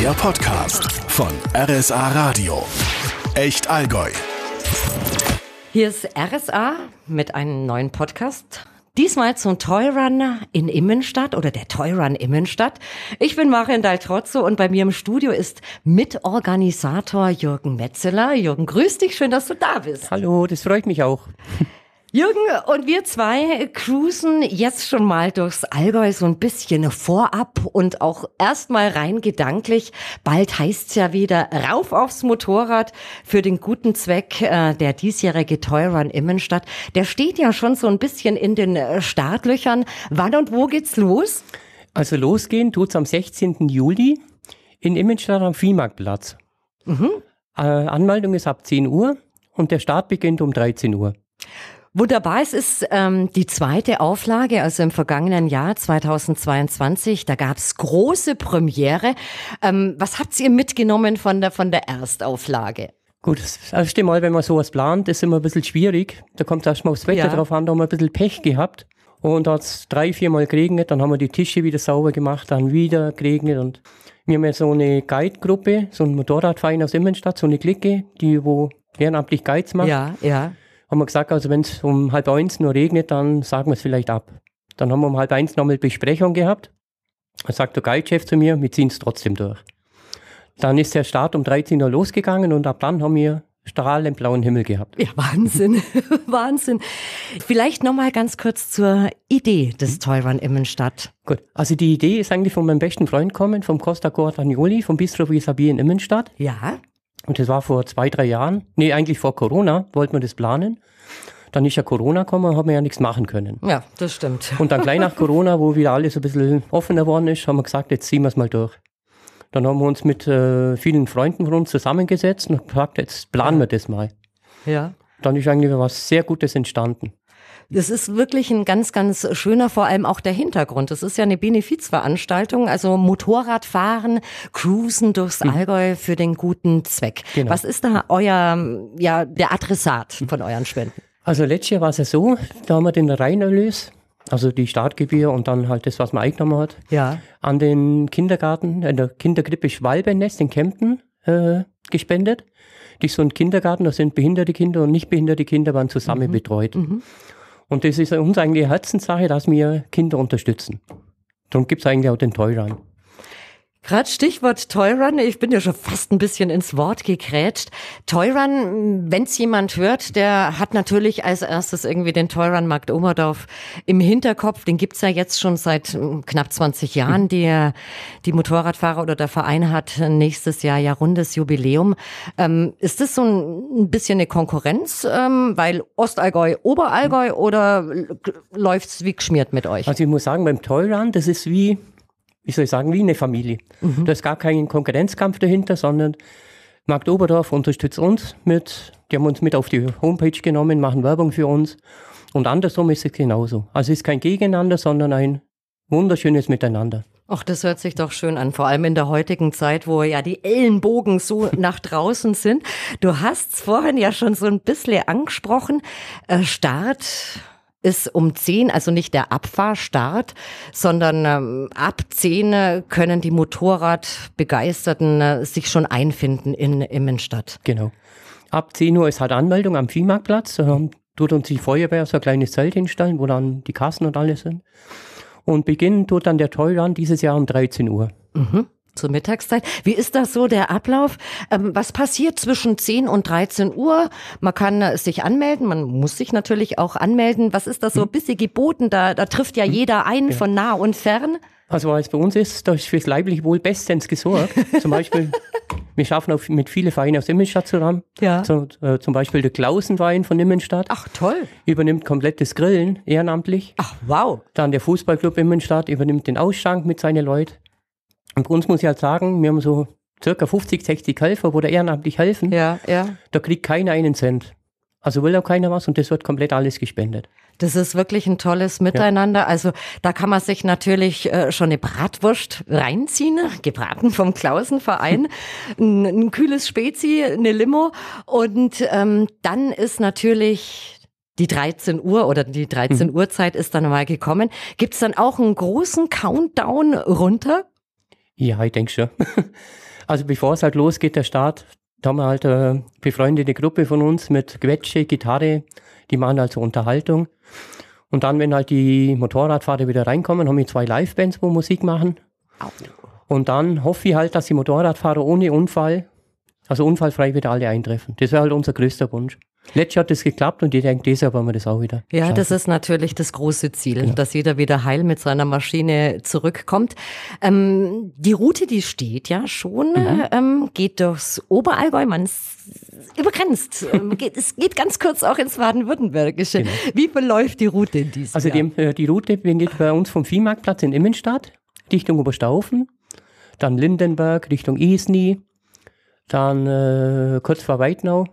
Der Podcast von RSA Radio. Echt Allgäu. Hier ist RSA mit einem neuen Podcast. Diesmal zum Toyrun in Immenstadt oder der Toyrun Immenstadt. Ich bin Marian Daltrozzo und bei mir im Studio ist Mitorganisator Jürgen Metzeler. Jürgen, grüß dich, schön, dass du da bist. Hallo, das freut mich auch. Jürgen und wir zwei cruisen jetzt schon mal durchs Allgäu so ein bisschen vorab und auch erstmal rein gedanklich. Bald heißt's ja wieder rauf aufs Motorrad für den guten Zweck äh, der diesjährige Toyrun Immenstadt. Der steht ja schon so ein bisschen in den äh, Startlöchern. Wann und wo geht's los? Also losgehen tut's am 16. Juli in Immenstadt am Viehmarktplatz. Mhm. Äh, Anmeldung ist ab 10 Uhr und der Start beginnt um 13 Uhr. Wunderbar, es ist ähm, die zweite Auflage, also im vergangenen Jahr 2022, da gab es große Premiere. Ähm, was habt ihr mitgenommen von der, von der Erstauflage? Gut, das erste Mal, wenn man sowas plant, ist immer ein bisschen schwierig. Da kommt erstmal aufs Wetter ja. drauf an, da haben wir ein bisschen Pech gehabt. Und da hat es drei, vier Mal geregnet, dann haben wir die Tische wieder sauber gemacht, dann wieder geregnet und wir haben ja so eine Guide-Gruppe, so ein Motorradverein aus Immenstadt, so eine Clique, die wo ehrenamtlich Guides macht. Ja, ja haben wir gesagt, also wenn es um halb eins nur regnet, dann sagen wir es vielleicht ab. Dann haben wir um halb eins nochmal Besprechung gehabt. Dann sagt der Guidechef zu mir, wir ziehen es trotzdem durch. Dann ist der Start um 13 Uhr losgegangen und ab dann haben wir strahlend blauen Himmel gehabt. Ja, Wahnsinn, Wahnsinn. Vielleicht nochmal ganz kurz zur Idee des mhm. Toyrun Immenstadt. Gut, also die Idee ist eigentlich von meinem besten Freund kommen, vom Costa Cordagnoli, vom Bistro Visabi in Immenstadt. Ja. Und das war vor zwei, drei Jahren. Nee, eigentlich vor Corona wollten wir das planen. Dann ist ja Corona gekommen, haben wir ja nichts machen können. Ja, das stimmt. Und dann gleich nach Corona, wo wieder alles ein bisschen offener geworden ist, haben wir gesagt, jetzt ziehen wir es mal durch. Dann haben wir uns mit äh, vielen Freunden von uns zusammengesetzt und gesagt, jetzt planen wir das mal. Ja. Dann ist eigentlich was sehr Gutes entstanden. Das ist wirklich ein ganz, ganz schöner, vor allem auch der Hintergrund. Das ist ja eine Benefizveranstaltung, also Motorradfahren, Cruisen durchs mhm. Allgäu für den guten Zweck. Genau. Was ist da euer, ja, der Adressat von euren Spenden? Also letztes Jahr war es ja so, da haben wir den Reinerlös, also die Startgebühr und dann halt das, was man eingenommen hat, ja. an den Kindergarten, in der Kinderkrippe Schwalbennest in Kempten äh, gespendet. Die ist so ein Kindergarten, da sind behinderte Kinder und nicht behinderte Kinder waren zusammen mhm. betreut. Mhm. Und das ist uns eigentlich eine Herzenssache, dass wir Kinder unterstützen. Darum gibt es eigentlich auch den Toyrun. Gerade Stichwort Toyrun, ich bin ja schon fast ein bisschen ins Wort gekrätscht. Toyrun, wenn es jemand hört, der hat natürlich als erstes irgendwie den Toyrun Markt Oberdorf im Hinterkopf. Den gibt's ja jetzt schon seit hm, knapp 20 Jahren. Die, die Motorradfahrer oder der Verein hat nächstes Jahr ja rundes Jubiläum. Ähm, ist das so ein, ein bisschen eine Konkurrenz, ähm, weil Ostallgäu, Oberallgäu oder läuft's wie geschmiert mit euch? Also ich muss sagen, beim Toyrun, das ist wie wie soll ich sagen, wie eine Familie. Mhm. Da ist gar kein Konkurrenzkampf dahinter, sondern Markt Oberdorf unterstützt uns mit, die haben uns mit auf die Homepage genommen, machen Werbung für uns. Und andersrum ist es genauso. Also es ist kein Gegeneinander, sondern ein wunderschönes Miteinander. Ach, das hört sich doch schön an, vor allem in der heutigen Zeit, wo ja die Ellenbogen so nach draußen sind. Du hast es vorhin ja schon so ein bisschen angesprochen. Äh, Start ist um 10, also nicht der Abfahrstart, sondern ähm, ab 10 können die Motorradbegeisterten äh, sich schon einfinden in Immenstadt. Genau. Ab 10 Uhr ist halt Anmeldung am Viehmarktplatz. Ähm, tut uns die Feuerwehr so ein kleines Zelt hinstellen, wo dann die Kassen und alles sind. Und beginnen tut dann der Toyrun dieses Jahr um 13 Uhr. Mhm zur Mittagszeit. Wie ist das so der Ablauf? Ähm, was passiert zwischen 10 und 13 Uhr? Man kann äh, sich anmelden, man muss sich natürlich auch anmelden. Was ist das so ein hm. bisschen geboten? Da, da trifft ja hm. jeder ein ja. von nah und fern. Also was bei uns ist, da ist fürs leibliche Wohl bestens gesorgt. Zum Beispiel, wir schaffen auch mit vielen Vereinen aus Immenstadt zusammen. Ja. So, äh, zum Beispiel der Klausenwein von Immenstadt. Ach toll. Übernimmt komplett das Grillen ehrenamtlich. Ach wow. Dann der Fußballclub Immenstadt übernimmt den Ausschank mit seinen Leuten. Und bei uns muss ich halt sagen, wir haben so circa 50, 60 Helfer, wo da ehrenamtlich helfen. Ja, ja. Da kriegt keiner einen Cent. Also will auch keiner was und das wird komplett alles gespendet. Das ist wirklich ein tolles Miteinander. Ja. Also da kann man sich natürlich äh, schon eine Bratwurst reinziehen, gebraten vom Klausenverein, ein, ein kühles Spezi, eine Limo und ähm, dann ist natürlich die 13 Uhr oder die 13 mhm. Uhr Zeit ist dann mal gekommen. Gibt es dann auch einen großen Countdown runter? Ja, ich denke schon. Also bevor es halt losgeht, der Start, da haben wir halt eine befreundete Gruppe von uns mit Quetsche, Gitarre, die machen also Unterhaltung. Und dann, wenn halt die Motorradfahrer wieder reinkommen, haben wir zwei Livebands, wo Musik machen. Und dann hoffe ich halt, dass die Motorradfahrer ohne Unfall, also unfallfrei wieder alle eintreffen. Das wäre halt unser größter Wunsch. Letztes Jahr hat das geklappt und ich denke, dieses Jahr wollen wir das auch wieder. Ja, schaffen. das ist natürlich das große Ziel, dass jeder wieder heil mit seiner Maschine zurückkommt. Ähm, die Route, die steht ja schon, Mhm. ähm, geht durchs Oberallgäu, man ist übergrenzt. Ähm, es geht ganz kurz auch ins Baden-Württembergische. Wie verläuft die Route in diesem Also Jahr? die, äh, die Route geht bei uns vom Viehmarktplatz in Immenstadt, Richtung Oberstaufen, dann Lindenberg, Richtung Isny, dann äh, kurz vor Weidnau,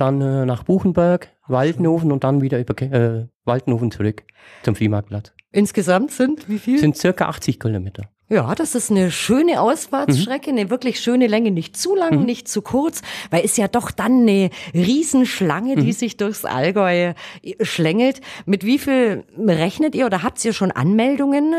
dann äh, nach Buchenberg, Waldenhofen und dann wieder über äh, Waldenhofen zurück zum Viehmarktplatz. Insgesamt sind wie viel? Sind circa 80 Kilometer. Ja, das ist eine schöne Ausfahrtsstrecke, eine wirklich schöne Länge, nicht zu lang, nicht zu kurz, weil ist ja doch dann eine Riesenschlange, die sich durchs Allgäu schlängelt. Mit wie viel rechnet ihr oder habt ihr schon Anmeldungen?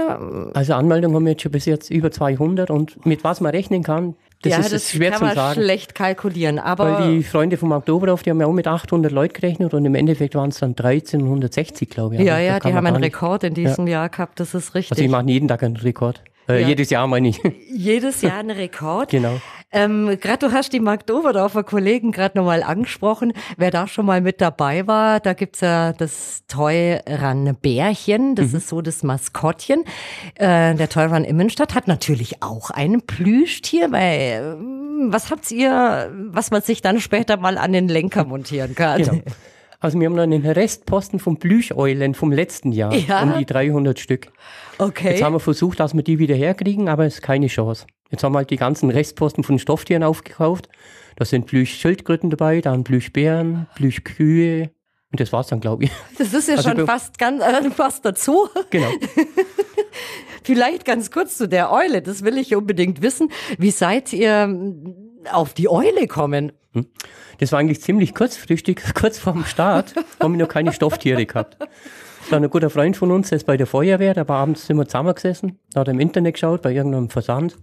Also Anmeldungen haben wir jetzt schon bis jetzt über 200 und mit was man rechnen kann, das ja, ist das schwer kann zu man sagen. schlecht kalkulieren, aber Weil die Freunde vom Oktoberhof, die haben ja auch mit 800 Leuten gerechnet und im Endeffekt waren es dann 1360, glaube ich. ja, ja, die haben einen nicht- Rekord in diesem Jahr gehabt, das ist richtig. Also die machen jeden Tag einen Rekord. Äh, Ja. Jedes Jahr meine ich. Jedes Jahr ein Rekord. genau. Ähm, gerade du hast die Markt Oberdorfer Kollegen gerade nochmal angesprochen. Wer da schon mal mit dabei war, da gibt's ja das Teuran Bärchen, das ist so das Maskottchen. Äh, der Teuran Immenstadt hat natürlich auch ein Plüschtier, weil ähm, was habt ihr, was man sich dann später mal an den Lenker montieren kann? genau. Also wir haben noch einen Restposten von Plüscheulen vom letzten Jahr, Ja. um die 300 Stück. Okay. Jetzt haben wir versucht, dass wir die wieder herkriegen, aber es ist keine Chance. Jetzt haben wir halt die ganzen Restposten von Stofftieren aufgekauft. Da sind Plüschschildkröten dabei, dann Plüschbären, Plüschkühe und das war's dann, glaube ich. das ist ja also schon fast ganz äh, fast dazu. genau. Vielleicht ganz kurz zu der Eule, das will ich unbedingt wissen. Wie seid ihr ähm, auf die Eule kommen? Das war eigentlich ziemlich kurzfristig, kurz vorm Start, haben wir noch keine Stofftiere gehabt. Dann ein guter Freund von uns, der ist bei der Feuerwehr, da war abends wir zusammengesessen, da hat er im Internet geschaut, bei irgendeinem Versand.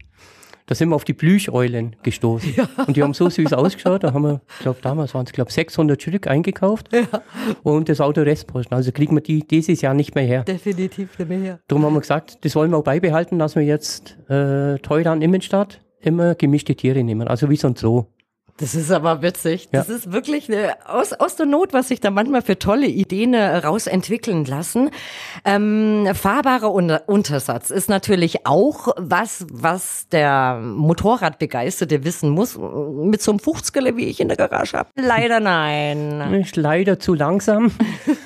Da sind wir auf die Plüscheulen gestoßen. Und die haben so süß ausgeschaut, da haben wir, ich glaube damals waren es, glaube 600 Stück eingekauft. Und das Auto Restposten. Also kriegen wir die dieses Jahr nicht mehr her. Definitiv nicht mehr. Darum haben wir gesagt, das wollen wir auch beibehalten, dass wir jetzt äh, teuer an Immenstadt immer gemischte Tiere nehmen. Also wie so ein Zoo. Das ist aber witzig. Das Ja. ist wirklich eine, aus, aus der Not, was sich da manchmal für tolle Ideen äh, rausentwickeln lassen. Ähm, fahrbarer Unter Untersatz ist natürlich auch was, was der Motorradbegeisterte wissen muss. Mit so einem 50er, wie ich in der Garage habe. Leider nein. Ist leider zu langsam.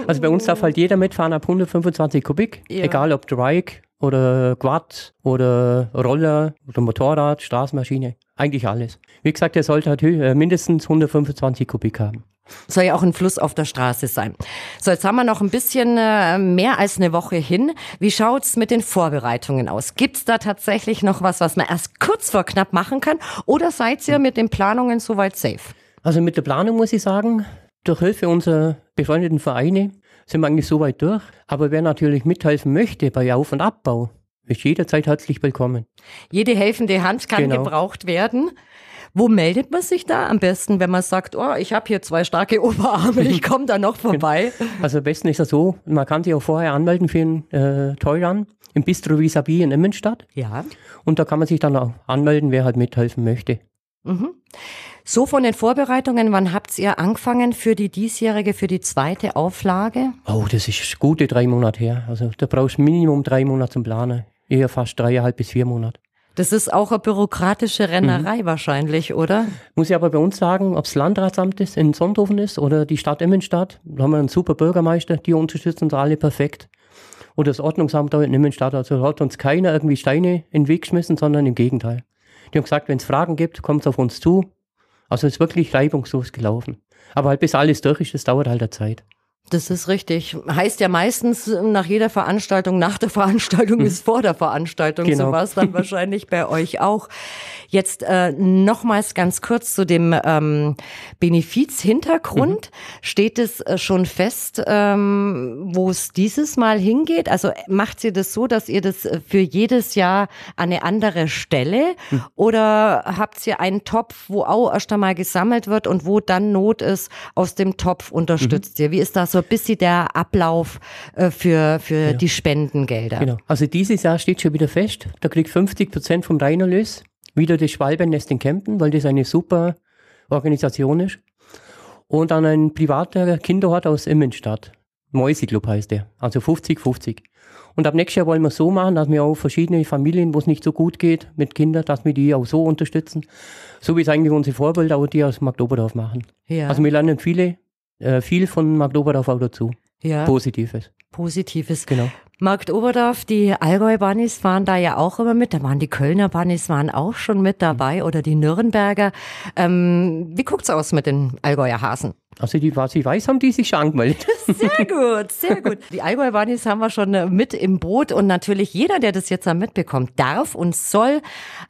Also bei uns darf halt jeder mitfahren ab 125 Kubik, Ja. egal ob Trike oder Quad oder Roller oder Motorrad, Straßenmaschine, eigentlich alles. Wie gesagt, er sollte halt äh, mindestens 125 Kubik haben. Soll ja auch ein Fluss auf der Straße sein. So, jetzt haben wir noch ein bisschen äh, mehr als eine Woche hin. Wie schaut's mit den Vorbereitungen aus? Gibt's da tatsächlich noch was, was man erst kurz vor knapp machen kann? Oder seid ihr mit den Planungen soweit safe? Also mit der Planung muss ich sagen, durch Hilfe unserer befreundeten Vereine sind wir eigentlich so weit durch. Aber wer natürlich mithelfen möchte bei Auf- und Abbau, ist jederzeit herzlich willkommen. Jede helfende Hand kann Genau. gebraucht werden. Wo meldet man sich da am besten, wenn man sagt, oh, ich habe hier zwei starke Oberarme, ich komme da noch vorbei? Also am besten ist es so, man kann sich auch vorher anmelden für einen äh, Toyrun im Bistro Visabi in Immenstadt. Ja. Und da kann man sich dann auch anmelden, wer halt mithelfen möchte. So von den Vorbereitungen, wann habt ihr angefangen für die diesjährige, für die zweite Auflage? Oh, das ist gute drei Monate her. Also da brauchst du Minimum drei Monate zum Planen. Eher fast dreieinhalb bis vier Monate. Das ist auch eine bürokratische Rennerei Mhm. wahrscheinlich, oder? Muss ich aber bei uns sagen, ob es Landratsamt ist, in Sonthofen ist oder die Stadt Immenstadt, da haben wir einen super Bürgermeister, die unterstützen uns alle perfekt. Oder das Ordnungsamt da in Immenstadt, also da hat uns keiner irgendwie Steine in den Weg geschmissen, sondern im Gegenteil. Die haben gesagt, wenn es Fragen gibt, kommt auf uns zu. Also es ist wirklich reibungslos gelaufen. Aber halt bis alles durch ist, das dauert halt eine Zeit. Das ist richtig. Heißt ja meistens nach jeder Veranstaltung, nach der Veranstaltung mhm. ist vor der Veranstaltung. Genau. So war es dann wahrscheinlich bei euch auch. Jetzt äh, nochmals ganz kurz zu dem ähm, Benefiz-Hintergrund. Mhm. Steht es äh, schon fest, ähm, wo es dieses Mal hingeht? Also macht ihr das so, dass ihr das für jedes Jahr an eine andere Stelle mhm. oder habt ihr einen Topf, wo auch erst einmal gesammelt wird und wo dann Not ist, aus dem Topf unterstützt mhm. ihr? Wie ist da so ein bisschen der Ablauf äh, für, für ja. die Spendengelder? Genau. Also dieses Jahr steht schon wieder fest, da kriegt 50 Prozent vom Reinerlös wieder das Schwalbennest in Kempten, weil das eine super Organisation ist. Und dann ein privater Kinderhort aus Immenstadt. Mäuseclub heißt der. Also 50-50. Und ab nächstes Jahr wollen wir so machen, dass wir auch verschiedene Familien, wo es nicht so gut geht mit Kindern, dass wir die auch so unterstützen. So wie es eigentlich unsere Vorbilder auch die aus Magdoberdorf machen. Ja. Also wir lernen viele, äh, viel von Magdoberdorf auch dazu. Ja. Positives. Positives. Genau. Markt Oberdorf, die Allgäu-Bunnies waren da ja auch immer mit, da waren die Kölner Bunnies waren auch schon mit dabei oder die Nürnberger. Ähm, wie guckt's aus mit den Allgäuer Hasen? Also die, was ich weiß, haben die sich schon angemeldet. Sehr gut, sehr gut. Die Allgäu Bunnies haben wir schon äh, mit im Boot und natürlich jeder, der das jetzt mitbekommt, darf und soll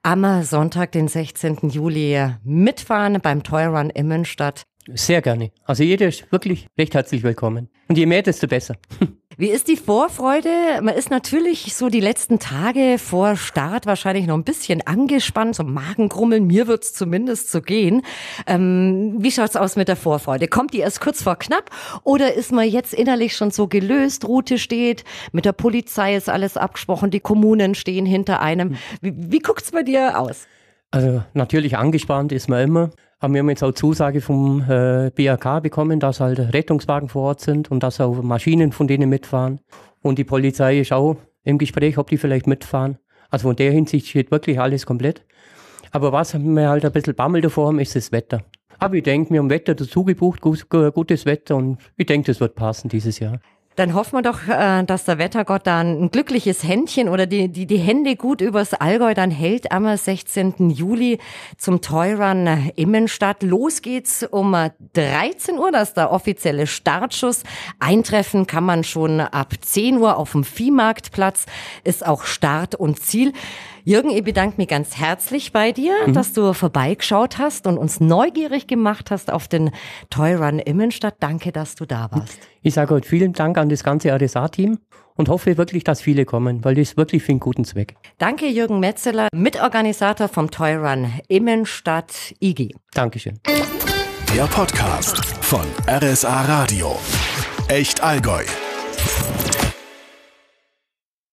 am Sonntag, den 16. Juli mitfahren beim Toy Run Immenstadt. Sehr gerne. Also jeder ist wirklich recht herzlich willkommen. Und je mehr, desto besser. Wie ist die Vorfreude? Man ist natürlich so die letzten Tage vor Start wahrscheinlich noch ein bisschen angespannt, so Magengrummeln. Mir wird's zumindest so gehen. Ähm, wie schaut's aus mit der Vorfreude? Kommt die erst kurz vor knapp oder ist man jetzt innerlich schon so gelöst? Route steht, mit der Polizei ist alles abgesprochen, die Kommunen stehen hinter einem. Wie, wie guckt's bei dir aus? Also natürlich angespannt ist man immer. Aber wir haben jetzt auch Zusage vom äh, BRK bekommen, dass halt Rettungswagen vor Ort sind und dass auch Maschinen von denen mitfahren. Und die Polizei ist auch im Gespräch, ob die vielleicht mitfahren. Also von der Hinsicht steht wirklich alles komplett. Aber was wir halt ein bisschen Bammel davor haben, ist das Wetter. Aber ich denke, wir haben Wetter dazu gebucht, gutes Wetter und ich denke, das wird passen dieses Jahr. Dann hoffen wir doch, äh, dass der Wettergott dann ein glückliches Händchen oder die, die, die Hände gut übers Allgäu dann hält am 16. Juli zum Toyrun Immenstadt. Los geht's um 13 Uhr, das ist der offizielle Startschuss. Eintreffen kann man schon ab 10 Uhr auf dem Viehmarktplatz, ist auch Start und Ziel. Jürgen, ich bedanke mich ganz herzlich bei dir, mhm. dass du vorbeigeschaut hast und uns neugierig gemacht hast auf den Toy Run Immenstadt. Danke, dass du da warst. Ich sage heute vielen Dank an das ganze RSA-Team und hoffe wirklich, dass viele kommen, weil das wirklich für einen guten Zweck. Danke, Jürgen Metzeler, Mitorganisator vom Toy Run Immenstadt IG. Dankeschön. Der Podcast von RSA Radio. Echt Allgäu.